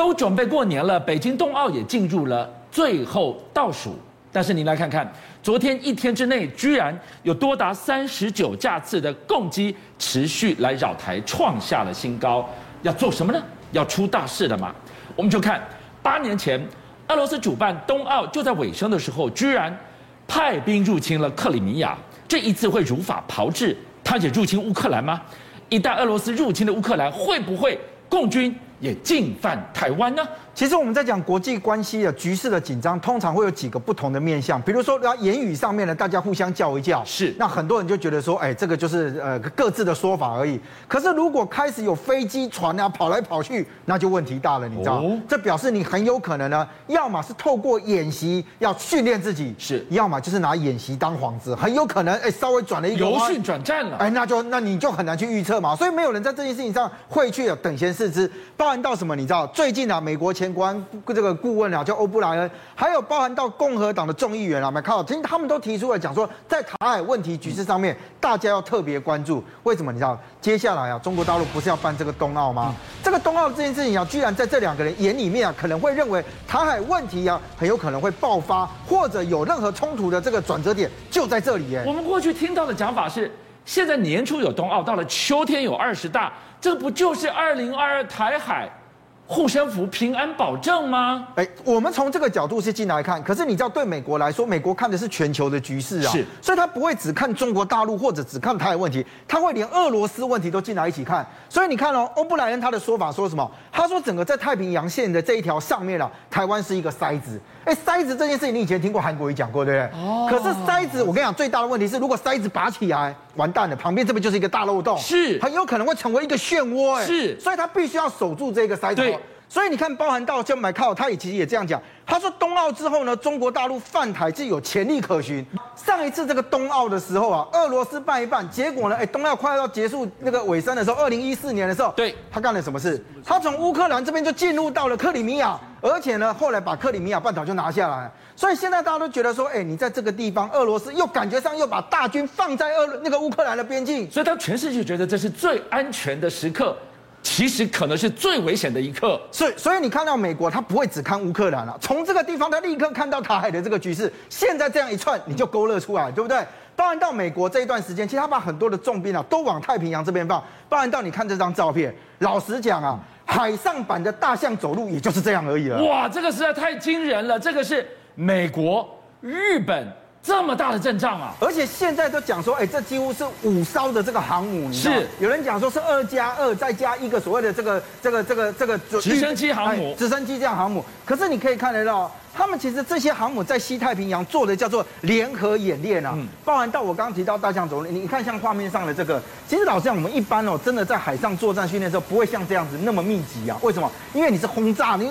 都准备过年了，北京冬奥也进入了最后倒数。但是您来看看，昨天一天之内，居然有多达三十九架次的共机持续来扰台，创下了新高。要做什么呢？要出大事了吗？我们就看八年前，俄罗斯主办冬奥就在尾声的时候，居然派兵入侵了克里米亚。这一次会如法炮制，他也入侵乌克兰吗？一旦俄罗斯入侵了乌克兰，会不会共军也进犯台湾呢？其实我们在讲国际关系的局势的紧张，通常会有几个不同的面向。比如说，要言语上面呢，大家互相叫一叫，是那很多人就觉得说，哎，这个就是呃各自的说法而已。可是如果开始有飞机船啊跑来跑去，那就问题大了，你知道？哦、这表示你很有可能呢，要么是透过演习要训练自己，是；要么就是拿演习当幌子，很有可能哎稍微转了一个由训转战了，哎，那就那你就很难去预测嘛。所以没有人在这件事情上会去等闲视之。包含到什么？你知道？最近啊，美国前国安这个顾问啊，叫欧布莱恩，还有包含到共和党的众议员啊，麦考，其实他们都提出了讲说，在台海问题局势上面，大家要特别关注。为什么？你知道？接下来啊，中国大陆不是要办这个冬奥吗？这个冬奥这件事情啊，居然在这两个人眼里面啊，可能会认为台海问题啊，很有可能会爆发，或者有任何冲突的这个转折点就在这里耶。我们过去听到的讲法是，现在年初有冬奥，到了秋天有二十大，这不就是二零二二台海？护身符、平安保证吗？哎，我们从这个角度是进来看，可是你知道，对美国来说，美国看的是全球的局势啊，是，所以他不会只看中国大陆或者只看台海问题，他会连俄罗斯问题都进来一起看。所以你看哦，欧布莱恩他的说法说什么？他说整个在太平洋线的这一条上面啊，台湾是一个筛子。哎，筛子这件事情，你以前听过韩国瑜讲过，对不对？哦。可是筛子，我跟你讲，最大的问题是，如果筛子拔起来，完蛋了，旁边这边就是一个大漏洞，是，很有可能会成为一个漩涡，哎，是。所以他必须要守住这个筛子。对。所以你看，包含到像麦考，他也其实也这样讲。他说冬奥之后呢，中国大陆犯台是有潜力可循。上一次这个冬奥的时候啊，俄罗斯办一办，结果呢，哎，冬奥快要结束那个尾声的时候，二零一四年的时候，对，他干了什么事？他从乌克兰这边就进入到了克里米亚，而且呢，后来把克里米亚半岛就拿下来。所以现在大家都觉得说，哎，你在这个地方，俄罗斯又感觉上又把大军放在俄那个乌克兰的边境，所以他全世界觉得这是最安全的时刻。其实可能是最危险的一刻，是，所以你看到美国，他不会只看乌克兰了，从这个地方他立刻看到台海的这个局势，现在这样一串，你就勾勒出来，对不对？当然到美国这一段时间，其实他把很多的重兵啊都往太平洋这边放，当然到你看这张照片，老实讲啊，海上版的大象走路也就是这样而已了。哇，这个实在太惊人了，这个是美国、日本。这么大的阵仗啊！而且现在都讲说，哎，这几乎是五艘的这个航母，是有人讲说是二加二再加一个所谓的这个这个这个这个直升机航母，直升机这样航母。可是你可以看得到。他们其实这些航母在西太平洋做的叫做联合演练啊，包含到我刚刚提到大象走路，你看像画面上的这个，其实老实讲，我们一般哦，真的在海上作战训练的时候，不会像这样子那么密集啊。为什么？因为你是轰炸，你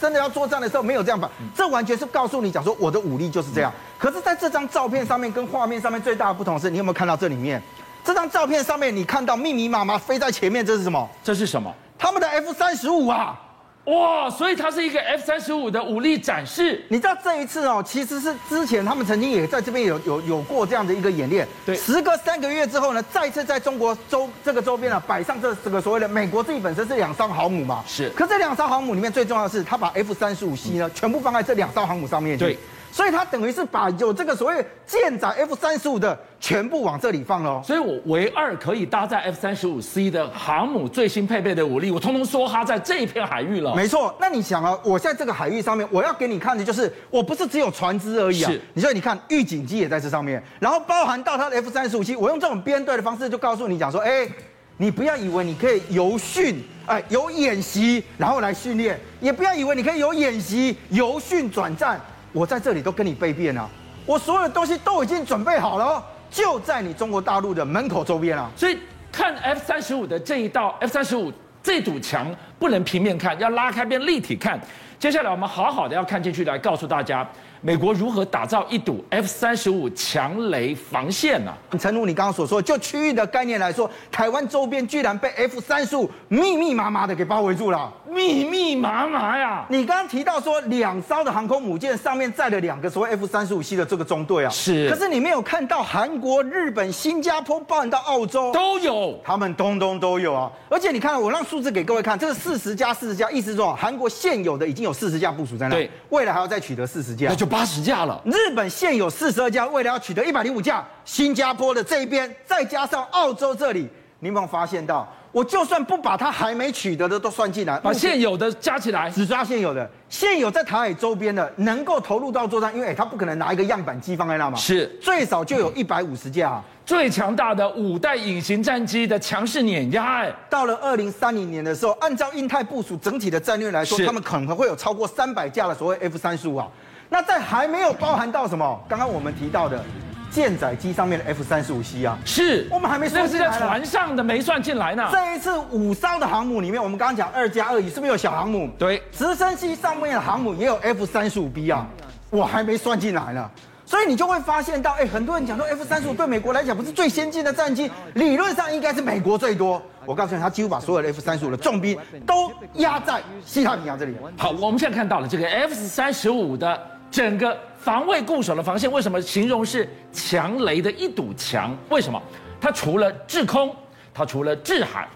真的要作战的时候没有这样吧？这完全是告诉你讲说，我的武力就是这样。可是在这张照片上面跟画面上面最大的不同是，你有没有看到这里面？这张照片上面你看到密密麻麻飞在前面，这是什么？这是什么？他们的 F 三十五啊。哇，所以它是一个 F 三十五的武力展示。你知道这一次哦，其实是之前他们曾经也在这边有有有过这样的一个演练。对，时隔三个月之后呢，再次在中国周这个周边啊摆上这这个所谓的美国自己本身是两艘航母嘛。是。可这两艘航母里面最重要的是，他把 F 三十五 C 呢全部放在这两艘航母上面去。对。所以他等于是把有这个所谓舰载 F 三十五的全部往这里放了。所以我唯二可以搭载 F 三十五 C 的航母最新配备的武力，我通通梭哈在这一片海域了。没错，那你想啊，我在这个海域上面，我要给你看的就是，我不是只有船只而已啊。是。你说你看预警机也在这上面，然后包含到它的 F 三十五 C，我用这种编队的方式就告诉你讲说，哎，你不要以为你可以游训，哎，有演习然后来训练，也不要以为你可以有演习游训转战。我在这里都跟你备辩了，我所有的东西都已经准备好了，就在你中国大陆的门口周边啊。所以看 F 三十五的这一道 F 三十五这堵墙不能平面看，要拉开变立体看。接下来我们好好的要看进去，来告诉大家。美国如何打造一堵 F 三十五强雷防线呢、啊？陈如你刚刚所说，就区域的概念来说，台湾周边居然被 F 三十五密密麻麻的给包围住了，密密麻麻呀！你刚刚提到说两艘的航空母舰上面载了两个所谓 F 三十五 C 的这个中队啊，是。可是你没有看到韩国、日本、新加坡，包含到澳洲都有，他们通通都有啊！而且你看，我让数字给各位看，这是四十架，四十架，意思是说韩国现有的已经有四十架部署在那，对，未来还要再取得四十架，那就八十架了。日本现有四十二架，为了要取得一百零五架，新加坡的这一边再加上澳洲这里，你有没有发现到？我就算不把它还没取得的都算进来，把现有的加起来，只抓现有的，现有在台海周边的能够投入到作战，因为他不可能拿一个样板机放在那嘛，是最少就有一百五十架，最强大的五代隐形战机的强势碾压。哎，到了二零三零年的时候，按照印太部署整体的战略来说，他们可能会有超过三百架的所谓 F 三十五啊，那在还没有包含到什么？刚刚我们提到的。舰载机上面的 F 三十五 C 啊，是我们还没算进来，那是在船上的没算进来呢。这一次五艘的航母里面，我们刚刚讲二加二，是不是有小航母？对，直升机上面的航母也有 F 三十五 B 啊，我还没算进来呢。所以你就会发现到，哎，很多人讲说 F 三十五对美国来讲不是最先进的战机，理论上应该是美国最多。我告诉你，他几乎把所有的 F 三十五的重兵都压在西太平洋这里。好，我们现在看到了这个 F 三十五的整个。防卫固守的防线，为什么形容是强雷的一堵墙？为什么？它除了制空，它除了制海，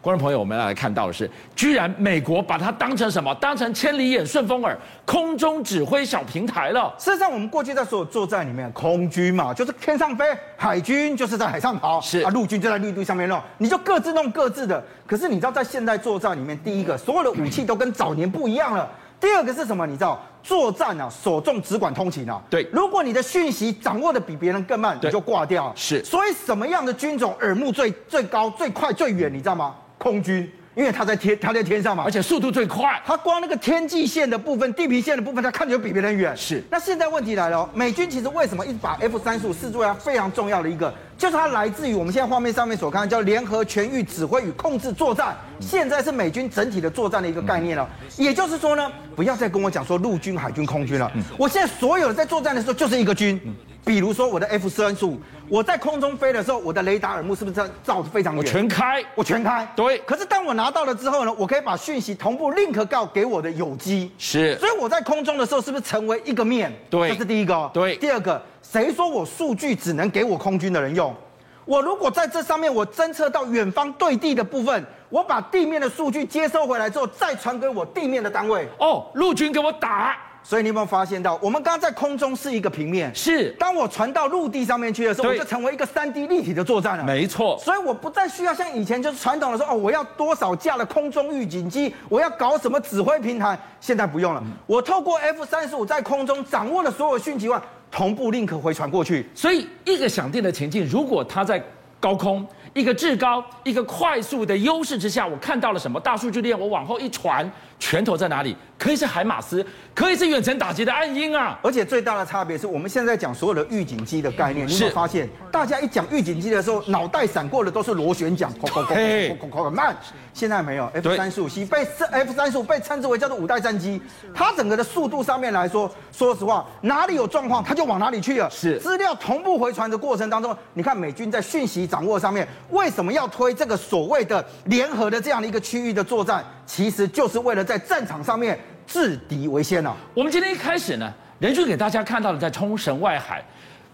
观众朋友，我们要来看到的是，居然美国把它当成什么？当成千里眼、顺风耳、空中指挥小平台了。事实上，我们过去在所有作战里面，空军嘛，就是天上飞；海军就是在海上跑；是啊，陆军就在陆地上面弄。你就各自弄各自的。可是你知道，在现代作战里面，第一个，所有的武器都跟早年不一样了。第二个是什么？你知道，作战啊，首重只管通勤啊。对，如果你的讯息掌握的比别人更慢，你就挂掉。是，所以什么样的军种耳目最最高、最快、最远？你知道吗？空军。因为它在天，它在天上嘛，而且速度最快。它光那个天际线的部分、地平线的部分，它看着就比别人远。是。那现在问题来了哦，美军其实为什么一直把 F 三十五视作非常重要的一个，就是它来自于我们现在画面上面所看的叫联合全域指挥与控制作战。现在是美军整体的作战的一个概念了。也就是说呢，不要再跟我讲说陆军、海军、空军了。我现在所有的在作战的时候就是一个军。比如说我的 F 三十五，我在空中飞的时候，我的雷达耳目是不是在照的非常远？我全开，我全开。对。可是当我拿到了之后呢，我可以把讯息同步 link 告给我的有机。是。所以我在空中的时候，是不是成为一个面？对。这是第一个。对。第二个，谁说我数据只能给我空军的人用？我如果在这上面我侦测到远方对地的部分，我把地面的数据接收回来之后，再传给我地面的单位。哦，陆军给我打。所以你有没有发现到，我们刚刚在空中是一个平面，是。当我传到陆地上面去的时候，我就成为一个三 D 立体的作战了。没错。所以我不再需要像以前就是传统的说，哦，我要多少架的空中预警机，我要搞什么指挥平台，现在不用了。我透过 F 三十五在空中掌握了所有讯息外，同步 link 回传过去。所以一个想定的情境，如果它在高空。一个制高，一个快速的优势之下，我看到了什么？大数据链，我往后一传，拳头在哪里？可以是海马斯，可以是远程打击的暗鹰啊！而且最大的差别是我们现在讲所有的预警机的概念，你有没有发现，大家一讲预警机的时候，脑袋闪过的都是螺旋桨，哐哐哐哐哐哐慢。现在没有 F 三十五 C 被 F 三十五被称之为叫做五代战机，它整个的速度上面来说，说实话，哪里有状况，它就往哪里去了。是资料同步回传的过程当中，你看美军在讯息掌握上面。为什么要推这个所谓的联合的这样的一个区域的作战？其实就是为了在战场上面制敌为先啊！我们今天一开始呢，人就给大家看到了在冲绳外海，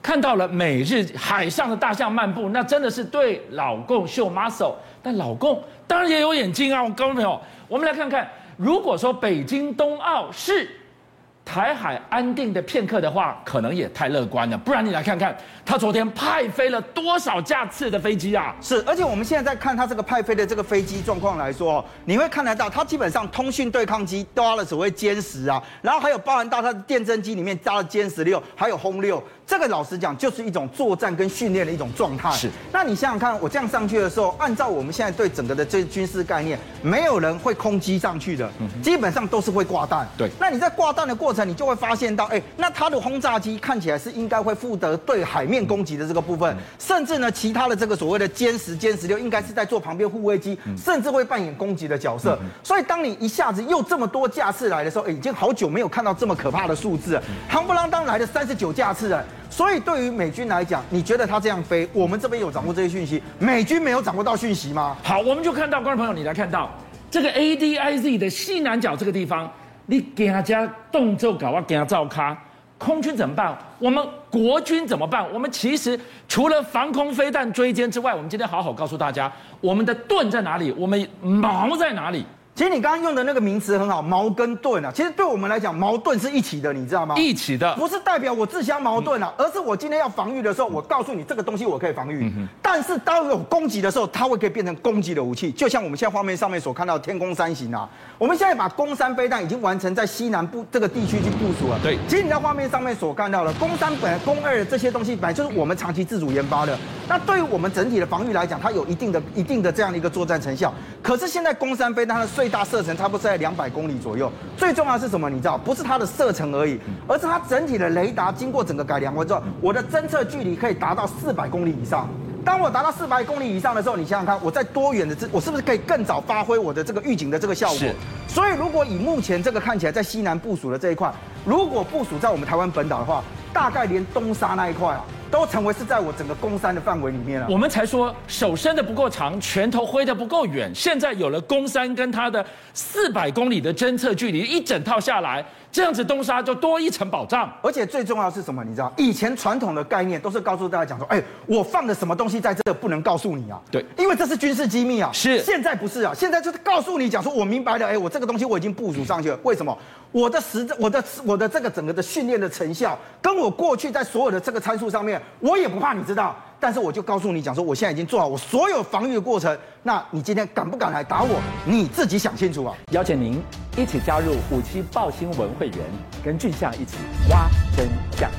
看到了美日海上的大象漫步，那真的是对老共秀 muscle。但老共当然也有眼睛啊！我告诉朋友，我们来看看，如果说北京冬奥是。台海安定的片刻的话，可能也太乐观了。不然你来看看，他昨天派飞了多少架次的飞机啊？是，而且我们现在在看他这个派飞的这个飞机状况来说，你会看得到，他基本上通讯对抗机都加了所谓歼十啊，然后还有包含到他的电侦机里面加了歼十六，还有轰六。这个老实讲，就是一种作战跟训练的一种状态。是，那你想想看，我这样上去的时候，按照我们现在对整个的这军事概念，没有人会空机上去的，基本上都是会挂弹。对，那你在挂弹的过程，你就会发现到，哎，那他的轰炸机看起来是应该会负责对海面攻击的这个部分，甚至呢，其他的这个所谓的歼十、歼十六，应该是在做旁边护卫机，甚至会扮演攻击的角色。所以，当你一下子又这么多架次来的时候，哎，已经好久没有看到这么可怕的数字，夯不啷当来的三十九架次了。所以对于美军来讲，你觉得他这样飞，我们这边有掌握这些讯息，美军没有掌握到讯息吗？好，我们就看到观众朋友，你来看到这个 ADIZ 的西南角这个地方，你给他家动作搞啊，给他照咖，空军怎么办？我们国军怎么办？我们其实除了防空飞弹追歼之外，我们今天好好告诉大家，我们的盾在哪里？我们矛在哪里？其实你刚刚用的那个名词很好，矛跟盾啊。其实对我们来讲，矛盾是一起的，你知道吗？一起的，不是代表我自相矛盾啊，而是我今天要防御的时候，我告诉你这个东西我可以防御。但是当有攻击的时候，它会可以变成攻击的武器。就像我们现在画面上面所看到的天宫三型啊，我们现在把攻三飞弹已经完成在西南部这个地区去部署了。对，其实你在画面上面所看到的攻三本来、弓二这些东西，本来就是我们长期自主研发的。那对于我们整体的防御来讲，它有一定的、一定的这样的一个作战成效。可是现在攻三飞弹它的最大射程差不多。在两百公里左右，最重要的是什么？你知道，不是它的射程而已，而是它整体的雷达经过整个改良过之后，我的侦测距离可以达到四百公里以上。当我达到四百公里以上的时候，你想想看，我在多远的这，我是不是可以更早发挥我的这个预警的这个效果？所以，如果以目前这个看起来在西南部署的这一块，如果部署在我们台湾本岛的话，大概连东沙那一块啊。都成为是在我整个工山的范围里面了。我们才说手伸的不够长，拳头挥的不够远。现在有了工山跟它的四百公里的侦测距离，一整套下来，这样子东沙就多一层保障。而且最重要的是什么？你知道，以前传统的概念都是告诉大家讲说，哎，我放的什么东西在这不能告诉你啊？对，因为这是军事机密啊。是。现在不是啊，现在就是告诉你讲说，我明白了，哎，我这个东西我已经部署上去了。为什么？我的实，我的我的这个整个的训练的成效，跟我过去在所有的这个参数上面，我也不怕你知道。但是我就告诉你讲说，我现在已经做好我所有防御的过程。那你今天敢不敢来打我？你自己想清楚啊！邀请您一起加入五七报新闻会员，跟俊相一起挖真相。